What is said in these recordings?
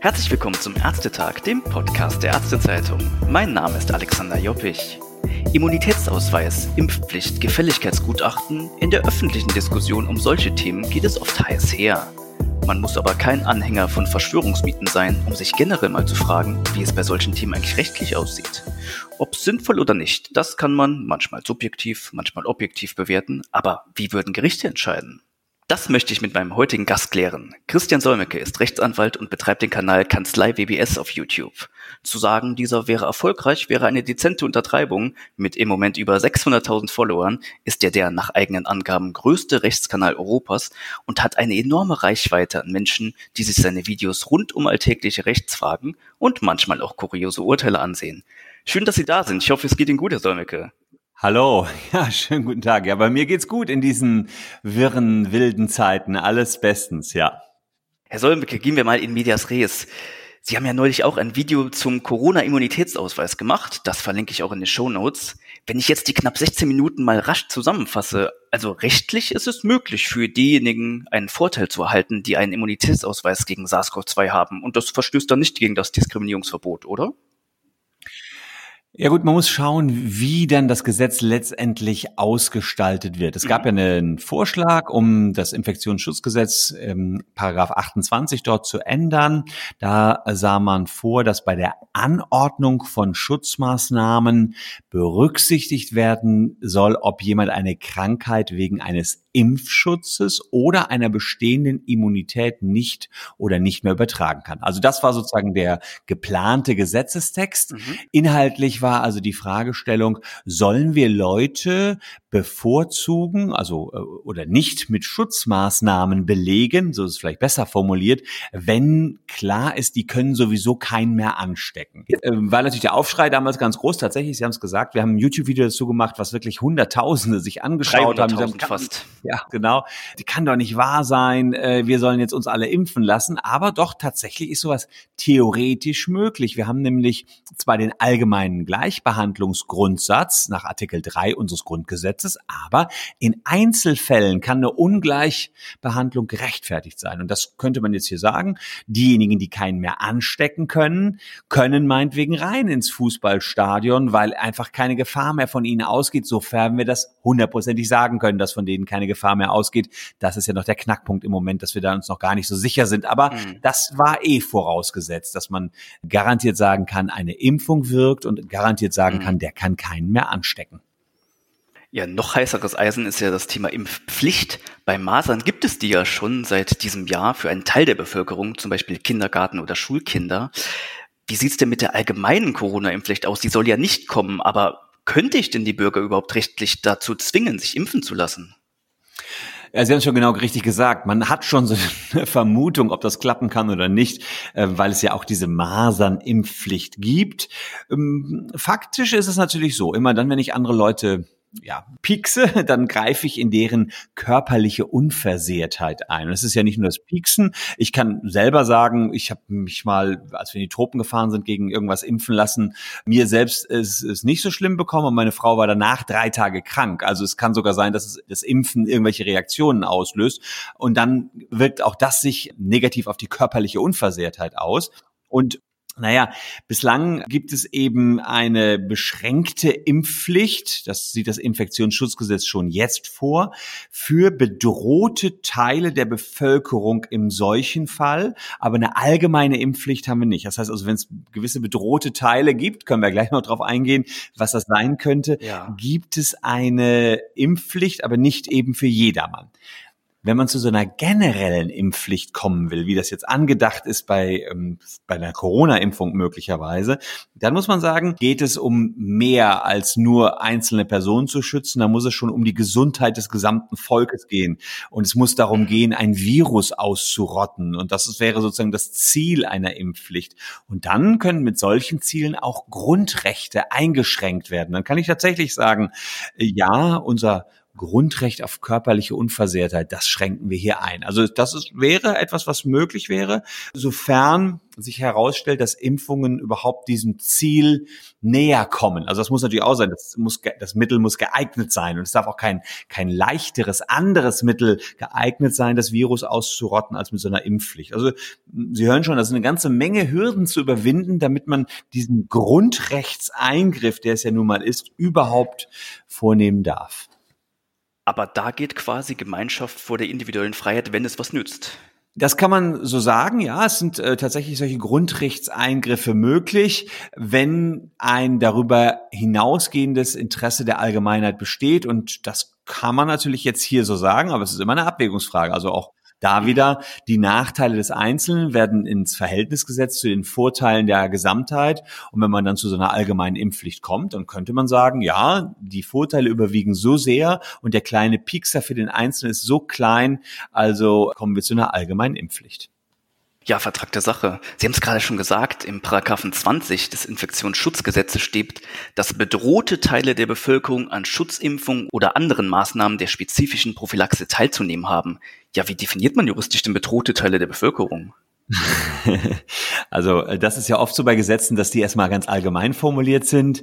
Herzlich willkommen zum Ärztetag, dem Podcast der Ärztezeitung. Mein Name ist Alexander Joppich. Immunitätsausweis, Impfpflicht, Gefälligkeitsgutachten. In der öffentlichen Diskussion um solche Themen geht es oft heiß her. Man muss aber kein Anhänger von Verschwörungsmieten sein, um sich generell mal zu fragen, wie es bei solchen Themen eigentlich rechtlich aussieht. Ob sinnvoll oder nicht, das kann man manchmal subjektiv, manchmal objektiv bewerten, aber wie würden Gerichte entscheiden? Das möchte ich mit meinem heutigen Gast klären. Christian Solmecke ist Rechtsanwalt und betreibt den Kanal Kanzlei WBS auf YouTube. Zu sagen, dieser wäre erfolgreich, wäre eine dezente Untertreibung. Mit im Moment über 600.000 Followern ist er der nach eigenen Angaben größte Rechtskanal Europas und hat eine enorme Reichweite an Menschen, die sich seine Videos rund um alltägliche Rechtsfragen und manchmal auch kuriose Urteile ansehen. Schön, dass Sie da sind. Ich hoffe, es geht Ihnen gut, Herr Solmecke. Hallo, ja, schönen guten Tag. Ja, bei mir geht's gut in diesen wirren, wilden Zeiten. Alles bestens, ja. Herr Solmecke, gehen wir mal in Medias Res. Sie haben ja neulich auch ein Video zum Corona-Immunitätsausweis gemacht. Das verlinke ich auch in den Show Notes. Wenn ich jetzt die knapp 16 Minuten mal rasch zusammenfasse, also rechtlich ist es möglich für diejenigen einen Vorteil zu erhalten, die einen Immunitätsausweis gegen SARS-CoV-2 haben. Und das verstößt dann nicht gegen das Diskriminierungsverbot, oder? Ja gut, man muss schauen, wie dann das Gesetz letztendlich ausgestaltet wird. Es gab ja einen Vorschlag, um das Infektionsschutzgesetz ähm, Paragraph 28 dort zu ändern. Da sah man vor, dass bei der Anordnung von Schutzmaßnahmen berücksichtigt werden soll, ob jemand eine Krankheit wegen eines Impfschutzes oder einer bestehenden Immunität nicht oder nicht mehr übertragen kann. Also das war sozusagen der geplante Gesetzestext. Mhm. Inhaltlich war also die Fragestellung, sollen wir Leute bevorzugen, also äh, oder nicht mit Schutzmaßnahmen belegen, so ist es vielleicht besser formuliert, wenn klar ist, die können sowieso keinen mehr anstecken. Äh, war natürlich der Aufschrei damals ganz groß, tatsächlich, Sie haben es gesagt, wir haben ein YouTube-Video dazu gemacht, was wirklich Hunderttausende sich angeschaut haben. haben fast. Ja, genau. Die kann doch nicht wahr sein, äh, wir sollen jetzt uns alle impfen lassen, aber doch tatsächlich ist sowas theoretisch möglich. Wir haben nämlich zwar den allgemeinen Gleichbehandlungsgrundsatz nach Artikel 3 unseres Grundgesetzes, aber in Einzelfällen kann eine Ungleichbehandlung gerechtfertigt sein. Und das könnte man jetzt hier sagen. Diejenigen, die keinen mehr anstecken können, können meinetwegen rein ins Fußballstadion, weil einfach keine Gefahr mehr von ihnen ausgeht, sofern wir das hundertprozentig sagen können, dass von denen keine Gefahr mehr ausgeht. Das ist ja noch der Knackpunkt im Moment, dass wir da uns noch gar nicht so sicher sind. Aber mhm. das war eh vorausgesetzt, dass man garantiert sagen kann, eine Impfung wirkt und garantiert sagen mhm. kann, der kann keinen mehr anstecken. Ja, noch heißeres Eisen ist ja das Thema Impfpflicht. Bei Masern gibt es die ja schon seit diesem Jahr für einen Teil der Bevölkerung, zum Beispiel Kindergarten- oder Schulkinder. Wie sieht's denn mit der allgemeinen Corona-Impfpflicht aus? Die soll ja nicht kommen, aber könnte ich denn die Bürger überhaupt rechtlich dazu zwingen, sich impfen zu lassen? Ja, Sie haben es schon genau richtig gesagt. Man hat schon so eine Vermutung, ob das klappen kann oder nicht, äh, weil es ja auch diese Masernimpfpflicht gibt. Ähm, faktisch ist es natürlich so, immer dann, wenn ich andere Leute ja, piekse, dann greife ich in deren körperliche Unversehrtheit ein. Und es ist ja nicht nur das Pieksen. Ich kann selber sagen, ich habe mich mal, als wir in die Tropen gefahren sind, gegen irgendwas impfen lassen. Mir selbst ist es nicht so schlimm bekommen und meine Frau war danach drei Tage krank. Also es kann sogar sein, dass es, das Impfen irgendwelche Reaktionen auslöst. Und dann wirkt auch das sich negativ auf die körperliche Unversehrtheit aus. Und naja, bislang gibt es eben eine beschränkte Impfpflicht, das sieht das Infektionsschutzgesetz schon jetzt vor, für bedrohte Teile der Bevölkerung im solchen Fall, aber eine allgemeine Impfpflicht haben wir nicht. Das heißt also, wenn es gewisse bedrohte Teile gibt, können wir gleich noch drauf eingehen, was das sein könnte, ja. gibt es eine Impfpflicht, aber nicht eben für jedermann wenn man zu so einer generellen Impfpflicht kommen will, wie das jetzt angedacht ist bei, ähm, bei einer Corona-Impfung möglicherweise, dann muss man sagen, geht es um mehr als nur einzelne Personen zu schützen. Da muss es schon um die Gesundheit des gesamten Volkes gehen. Und es muss darum gehen, ein Virus auszurotten. Und das wäre sozusagen das Ziel einer Impfpflicht. Und dann können mit solchen Zielen auch Grundrechte eingeschränkt werden. Dann kann ich tatsächlich sagen, ja, unser Grundrecht auf körperliche Unversehrtheit, das schränken wir hier ein. Also das ist, wäre etwas, was möglich wäre, sofern sich herausstellt, dass Impfungen überhaupt diesem Ziel näher kommen. Also das muss natürlich auch sein, das, muss, das Mittel muss geeignet sein und es darf auch kein, kein leichteres, anderes Mittel geeignet sein, das Virus auszurotten als mit so einer Impfpflicht. Also Sie hören schon, das ist eine ganze Menge Hürden zu überwinden, damit man diesen Grundrechtseingriff, der es ja nun mal ist, überhaupt vornehmen darf. Aber da geht quasi Gemeinschaft vor der individuellen Freiheit, wenn es was nützt. Das kann man so sagen, ja. Es sind äh, tatsächlich solche Grundrechtseingriffe möglich, wenn ein darüber hinausgehendes Interesse der Allgemeinheit besteht. Und das kann man natürlich jetzt hier so sagen, aber es ist immer eine Abwägungsfrage. Also auch da wieder die Nachteile des Einzelnen werden ins Verhältnis gesetzt zu den Vorteilen der Gesamtheit. Und wenn man dann zu so einer allgemeinen Impfpflicht kommt, dann könnte man sagen, ja, die Vorteile überwiegen so sehr und der kleine Piekser für den Einzelnen ist so klein, also kommen wir zu einer allgemeinen Impfpflicht. Ja, vertragte Sache. Sie haben es gerade schon gesagt, im Paragraphen 20 des Infektionsschutzgesetzes steht, dass bedrohte Teile der Bevölkerung an Schutzimpfungen oder anderen Maßnahmen der spezifischen Prophylaxe teilzunehmen haben. Ja, wie definiert man juristisch denn bedrohte Teile der Bevölkerung? Also äh, das ist ja oft so bei Gesetzen, dass die erstmal ganz allgemein formuliert sind,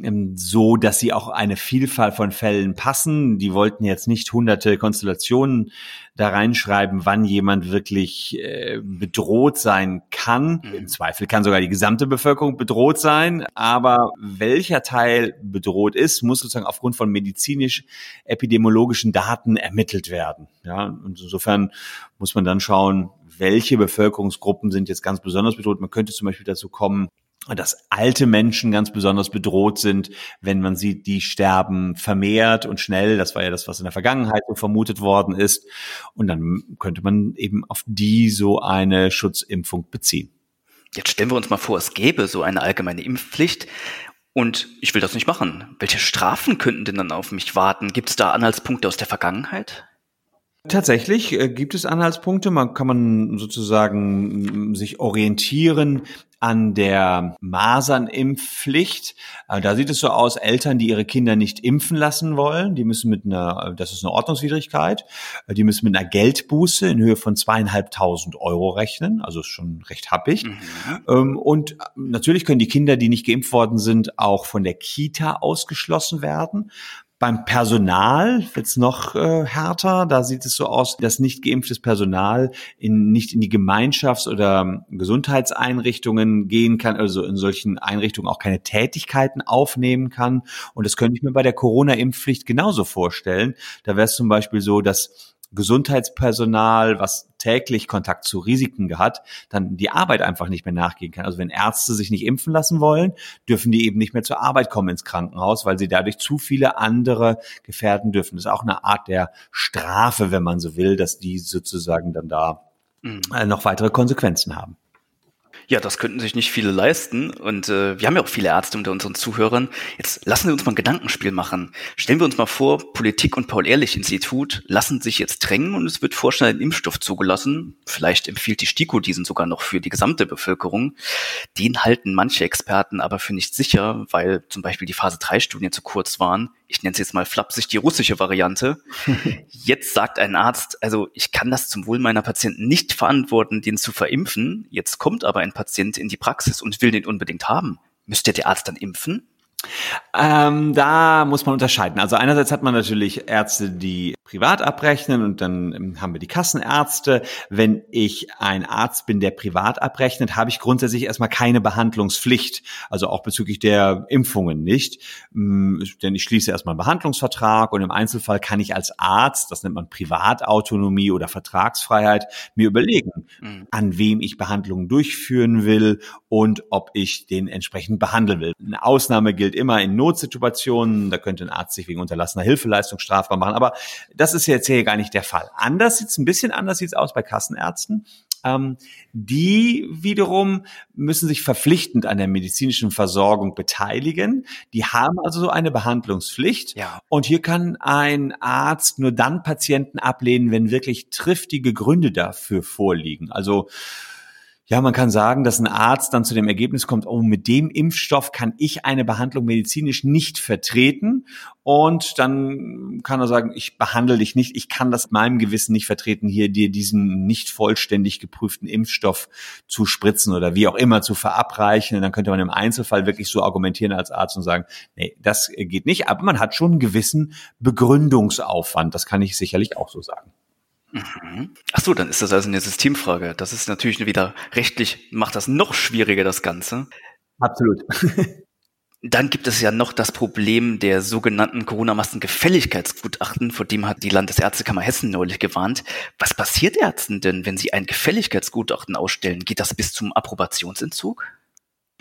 ähm, so dass sie auch eine Vielfalt von Fällen passen. Die wollten jetzt nicht hunderte Konstellationen da reinschreiben, wann jemand wirklich äh, bedroht sein kann. Mhm. Im Zweifel kann sogar die gesamte Bevölkerung bedroht sein, aber welcher Teil bedroht ist, muss sozusagen aufgrund von medizinisch-epidemiologischen Daten ermittelt werden. Ja, und insofern muss man dann schauen, welche Bevölkerungsgruppen sind jetzt ganz besonders bedroht. Man könnte zum Beispiel dazu kommen, dass alte Menschen ganz besonders bedroht sind, wenn man sieht, die sterben vermehrt und schnell. Das war ja das, was in der Vergangenheit so vermutet worden ist. Und dann könnte man eben auf die so eine Schutzimpfung beziehen. Jetzt stellen wir uns mal vor, es gäbe so eine allgemeine Impfpflicht. Und ich will das nicht machen. Welche Strafen könnten denn dann auf mich warten? Gibt es da Anhaltspunkte aus der Vergangenheit? Tatsächlich äh, gibt es Anhaltspunkte. Man kann man sozusagen sich orientieren an der Masernimpfpflicht. Äh, da sieht es so aus, Eltern, die ihre Kinder nicht impfen lassen wollen, die müssen mit einer, das ist eine Ordnungswidrigkeit, äh, die müssen mit einer Geldbuße in Höhe von zweieinhalbtausend Euro rechnen, also ist schon recht happig. Mhm. Ähm, und natürlich können die Kinder, die nicht geimpft worden sind, auch von der Kita ausgeschlossen werden. Beim Personal wird's noch äh, härter. Da sieht es so aus, dass nicht geimpftes Personal in, nicht in die Gemeinschafts- oder Gesundheitseinrichtungen gehen kann, also in solchen Einrichtungen auch keine Tätigkeiten aufnehmen kann. Und das könnte ich mir bei der Corona-Impfpflicht genauso vorstellen. Da wäre es zum Beispiel so, dass Gesundheitspersonal, was täglich Kontakt zu Risiken hat, dann die Arbeit einfach nicht mehr nachgehen kann. Also wenn Ärzte sich nicht impfen lassen wollen, dürfen die eben nicht mehr zur Arbeit kommen ins Krankenhaus, weil sie dadurch zu viele andere gefährden dürfen. Das ist auch eine Art der Strafe, wenn man so will, dass die sozusagen dann da mhm. Äh, noch weitere Konsequenzen haben. Ja, das könnten sich nicht viele leisten. Und äh, wir haben ja auch viele Ärzte unter unseren Zuhörern. Jetzt lassen wir uns mal ein Gedankenspiel machen. Stellen wir uns mal vor, Politik und Paul-Ehrlich-Institut lassen sich jetzt drängen und es wird vorschnell ein Impfstoff zugelassen. Vielleicht empfiehlt die STIKO diesen sogar noch für die gesamte Bevölkerung. Den halten manche Experten aber für nicht sicher, weil zum Beispiel die Phase-3-Studien zu kurz waren ich nenne es jetzt mal flapsig die russische Variante. Jetzt sagt ein Arzt, also ich kann das zum Wohl meiner Patienten nicht verantworten, den zu verimpfen. Jetzt kommt aber ein Patient in die Praxis und will den unbedingt haben. Müsste der Arzt dann impfen? Ähm, da muss man unterscheiden. Also einerseits hat man natürlich Ärzte, die privat abrechnen und dann ähm, haben wir die Kassenärzte. Wenn ich ein Arzt bin, der privat abrechnet, habe ich grundsätzlich erstmal keine Behandlungspflicht. Also auch bezüglich der Impfungen nicht. Ähm, denn ich schließe erstmal einen Behandlungsvertrag und im Einzelfall kann ich als Arzt, das nennt man Privatautonomie oder Vertragsfreiheit, mir überlegen, mhm. an wem ich Behandlungen durchführen will und ob ich den entsprechend behandeln will. Eine Ausnahme gilt immer in Notsituationen. Da könnte ein Arzt sich wegen unterlassener Hilfeleistung strafbar machen. Aber das ist jetzt hier gar nicht der Fall. Anders sieht's ein bisschen anders sieht's aus bei Kassenärzten. Ähm, die wiederum müssen sich verpflichtend an der medizinischen Versorgung beteiligen. Die haben also so eine Behandlungspflicht. Ja. Und hier kann ein Arzt nur dann Patienten ablehnen, wenn wirklich triftige Gründe dafür vorliegen. Also Ja, man kann sagen, dass ein Arzt dann zu dem Ergebnis kommt, oh, mit dem Impfstoff kann ich eine Behandlung medizinisch nicht vertreten. Und dann kann er sagen, ich behandle dich nicht, ich kann das meinem Gewissen nicht vertreten, hier dir diesen nicht vollständig geprüften Impfstoff zu spritzen oder wie auch immer zu verabreichen. Und dann könnte man im Einzelfall wirklich so argumentieren als Arzt und sagen, nee, das geht nicht. Aber man hat schon einen gewissen Begründungsaufwand. Das kann ich sicherlich auch so sagen. Mhm. Ach so, dann ist das also eine Systemfrage. Das ist natürlich wieder rechtlich, macht das noch schwieriger, das Ganze. Absolut. Dann gibt es ja noch das Problem der sogenannten Corona-Masken-Gefälligkeitsgutachten, vor dem hat die Landesärztekammer Hessen neulich gewarnt. Was passiert Ärzten denn, wenn sie ein Gefälligkeitsgutachten ausstellen? Geht das bis zum Approbationsentzug?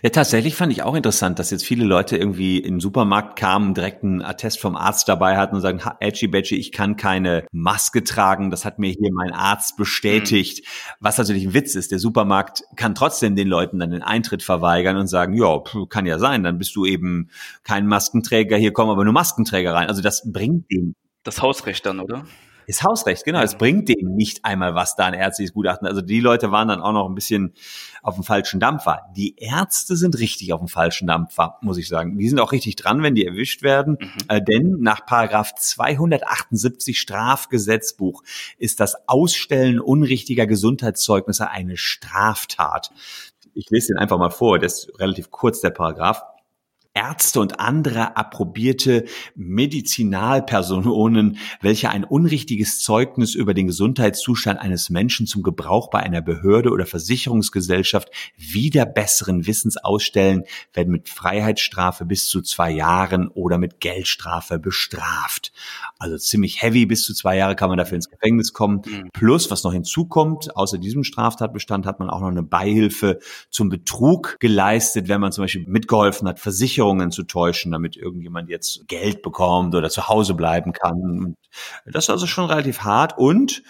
Ja, tatsächlich fand ich auch interessant, dass jetzt viele Leute irgendwie in den Supermarkt kamen, direkt einen Attest vom Arzt dabei hatten und sagen, Edgy Badgy, ich kann keine Maske tragen, das hat mir hier mein Arzt bestätigt. Mhm. Was natürlich ein Witz ist, der Supermarkt kann trotzdem den Leuten dann den Eintritt verweigern und sagen, ja, kann ja sein, dann bist du eben kein Maskenträger, hier kommen aber nur Maskenträger rein. Also das bringt den. Das Hausrecht dann, oder? Ist Hausrecht, genau. Es bringt dem nicht einmal was da ein ärztliches Gutachten. Also die Leute waren dann auch noch ein bisschen auf dem falschen Dampfer. Die Ärzte sind richtig auf dem falschen Dampfer, muss ich sagen. Die sind auch richtig dran, wenn die erwischt werden. Mhm. Äh, denn nach Paragraph 278 Strafgesetzbuch ist das Ausstellen unrichtiger Gesundheitszeugnisse eine Straftat. Ich lese den einfach mal vor, das ist relativ kurz, der Paragraph. Ärzte und andere approbierte Medizinalpersonen, welche ein unrichtiges Zeugnis über den Gesundheitszustand eines Menschen zum Gebrauch bei einer Behörde oder Versicherungsgesellschaft wieder besseren Wissens ausstellen, werden mit Freiheitsstrafe bis zu zwei Jahren oder mit Geldstrafe bestraft. Also ziemlich heavy, bis zu zwei Jahre kann man dafür ins Gefängnis kommen. Mhm. Plus, was noch hinzukommt, außer diesem Straftatbestand hat man auch noch eine Beihilfe zum Betrug geleistet, wenn man zum Beispiel mitgeholfen hat, Versicherungen Versicherungen zu täuschen, damit irgendjemand jetzt Geld bekommt oder zu Hause bleiben kann. Das ist also schon relativ hart und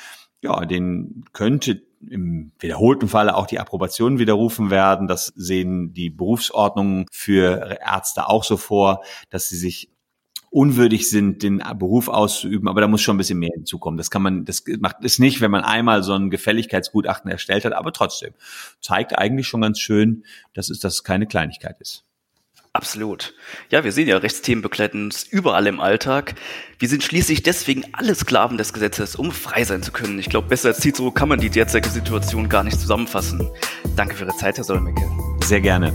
ja, den könnte im wiederholten Falle auch die Approbation widerrufen werden. Das sehen die Berufsordnungen für Ärzte auch so vor, dass sie sich unwürdig sind, den Beruf auszuüben, aber da muss schon ein bisschen mehr hinzukommen. Das kann man, das macht es nicht, wenn man einmal so ein Gefälligkeitsgutachten erstellt hat, aber trotzdem zeigt eigentlich schon ganz schön, dass es das keine Kleinigkeit ist. Absolut. Ja, wir sehen ja, Rechtsthemen begleiten uns überall im Alltag. Wir sind schließlich deswegen alle Sklaven des Gesetzes, um frei sein zu können. Ich glaube, besser als Cicero kann man die derzeitige Situation gar nicht zusammenfassen. Danke für Ihre Zeit, Herr Solmecke. Sehr gerne.